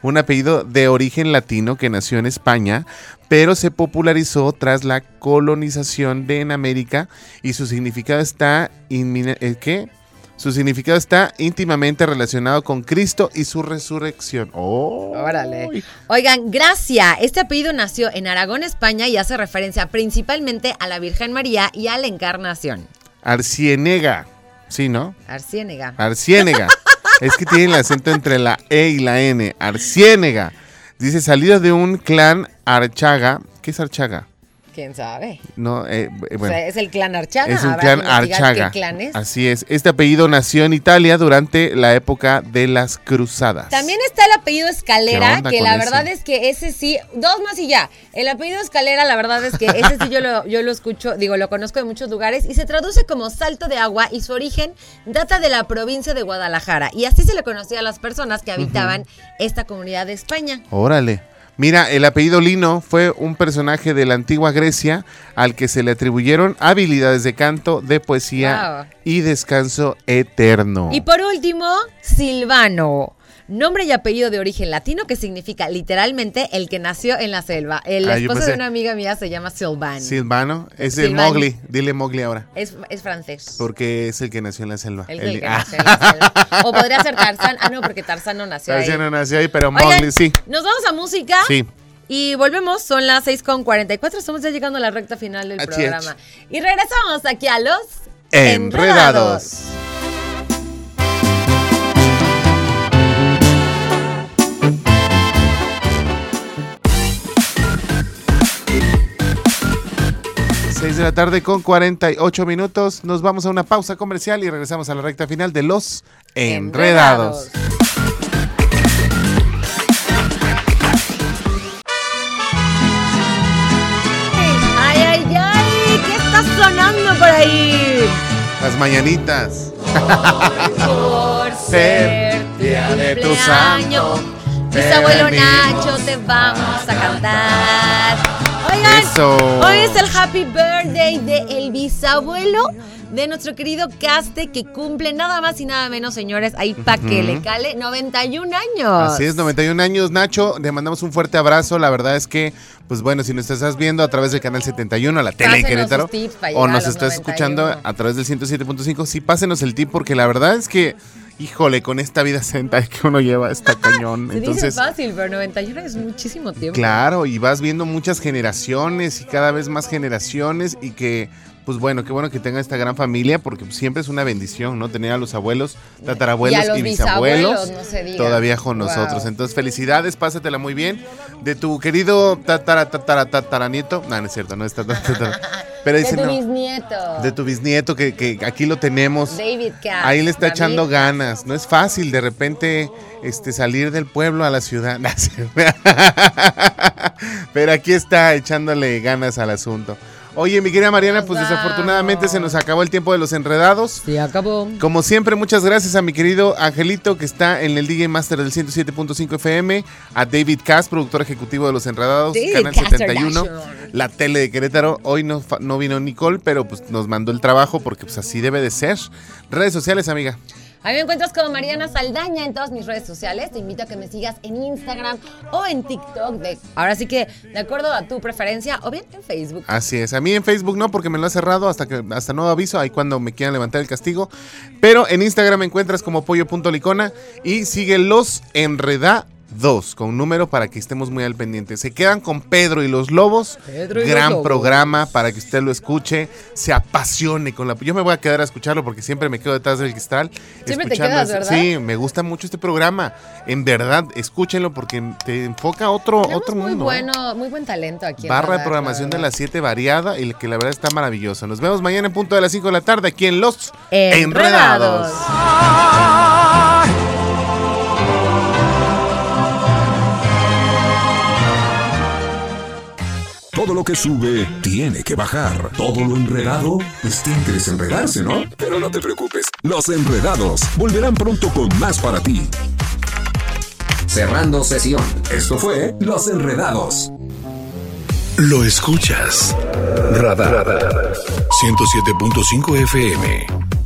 Un apellido de origen latino que nació en España, pero se popularizó tras la colonización de en América y su significado está. eh, ¿Qué? Su significado está íntimamente relacionado con Cristo y su resurrección. ¡Oh! Órale. Oigan, Gracia. Este apellido nació en Aragón, España y hace referencia principalmente a la Virgen María y a la Encarnación. Arcienega. Sí, ¿no? Arciénega. Arciénega. *laughs* es que tiene el acento entre la E y la N. Arciénega. Dice, salido de un clan Archaga. ¿Qué es Archaga? ¿Quién sabe? No, eh, eh, O bueno. sea, es el clan Archaga. Es un clan Archaga. ¿Qué clan es? Así es. Este apellido nació en Italia durante la época de las cruzadas. También está el apellido Escalera, ¿Qué onda que la ese? verdad es que ese sí, dos más y ya. El apellido Escalera, la verdad es que ese sí yo lo, yo lo escucho, digo, lo conozco de muchos lugares y se traduce como salto de agua y su origen data de la provincia de Guadalajara. Y así se le conocía a las personas que habitaban esta comunidad de España. Órale. Mira, el apellido Lino fue un personaje de la antigua Grecia al que se le atribuyeron habilidades de canto, de poesía Wow. y descanso eterno. Y por último, Silvano. Nombre y apellido de origen latino que significa literalmente el que nació en la selva. El Ah, esposo pensé- de una amiga mía se llama Silvano. Silvano, es el. Mowgli. Dile Mowgli ahora. Es, es francés. Porque es el que nació en la selva. El, El- el que ah, nació en la selva. O podría ser Tarzán. Ah, no, porque Tarzán no nació ahí. Tarzán no nació ahí, pero Oigan, Mowgli sí. Nos vamos a música. Sí. Y volvemos, son las 6.44, estamos ya llegando a la recta final del programa. Y regresamos aquí a los Enredados. Seis de la tarde con 48 minutos. Nos vamos a una pausa comercial y regresamos a la recta final de los Enredados. Ay, ay, ay, ¿qué está sonando por ahí? Las mañanitas. Por *laughs* ser día de tu santo, Bisabuelo Nacho, te vamos a cantar. Eso. hoy es el happy birthday de el bisabuelo de nuestro querido Caste que cumple nada más y nada menos, señores, ahí pa' que le cale 91 años. Así es, 91 años, Nacho. Le mandamos un fuerte abrazo. La verdad es que, pues bueno, si nos estás viendo a través del canal 71, a la tele en Pásenos Querétaro, o nos estás 91. escuchando a través del 107.5, sí, pásenos el tip, porque la verdad es que, híjole, con esta vida sentada que uno lleva, está *laughs* cañón. Se Entonces, dice fácil, pero 91 es muchísimo tiempo. Claro, y vas viendo muchas generaciones y cada vez más generaciones y que, pues bueno, qué bueno que tenga esta gran familia porque siempre es una bendición, ¿no? Tener a los abuelos, tatarabuelos Y a los y, bisabuelos bisabuelos, no todavía con Wow. nosotros. Entonces, felicidades, pásatela muy bien. De tu querido tatara, tatara, tataranieto, no, no es cierto, no es tatara, tatara. *laughs* Pero De tu no, bisnieto. de tu bisnieto que, que aquí lo tenemos. David Katz. Ahí le está David echando ganas. No es fácil de repente este, salir del pueblo a la ciudad. *laughs* *laughs* Pero aquí está echándole ganas al asunto. Oye, mi querida Mariana, pues desafortunadamente se nos acabó el tiempo de los enredados. Se acabó. Como siempre, muchas gracias a mi querido Angelito que está en el DJ Master del 107.5 FM, a David Cass, productor ejecutivo de Los Enredados, David Canal Cass 71, Kardashian. la tele de Querétaro. Hoy no, no vino Nicole, pero pues nos mandó el trabajo porque pues así debe de ser. Redes sociales, amiga. A mí me encuentras como Mariana Saldaña en todas mis redes sociales. Te invito a que me sigas en Instagram o en TikTok. Ahora sí que, de acuerdo a tu preferencia, o bien en Facebook. Así es. A mí en Facebook no, porque me lo ha cerrado hasta que hasta nuevo aviso, ahí cuando me quieran levantar el castigo. Pero en Instagram me encuentras como pollo.licona y sigue los enreda dos con un número para que estemos muy al pendiente. Se quedan con Pedro y los Lobos. Pedro y Gran los Lobos. programa para que usted lo escuche, se apasione con la. Yo me voy a quedar a escucharlo porque siempre me quedo detrás del cristal. Siempre te quedas. ¿verdad? Sí, me gusta mucho este programa. En verdad, escúchenlo porque te enfoca otro, Tenemos otro muy mundo. ¿eh? bueno, muy buen talento aquí. Barra de programación de las 7 variada y que la verdad está maravillosa. Nos vemos mañana en punto de las 5 de la tarde aquí en Los Enredados. Enredados. Todo lo que sube tiene que bajar. Todo lo enredado, pues tiene que ¿no? Pero no te preocupes, los enredados volverán pronto con más para ti. Cerrando sesión. Esto fue Los Enredados. Lo escuchas. Radar. 107.5 FM.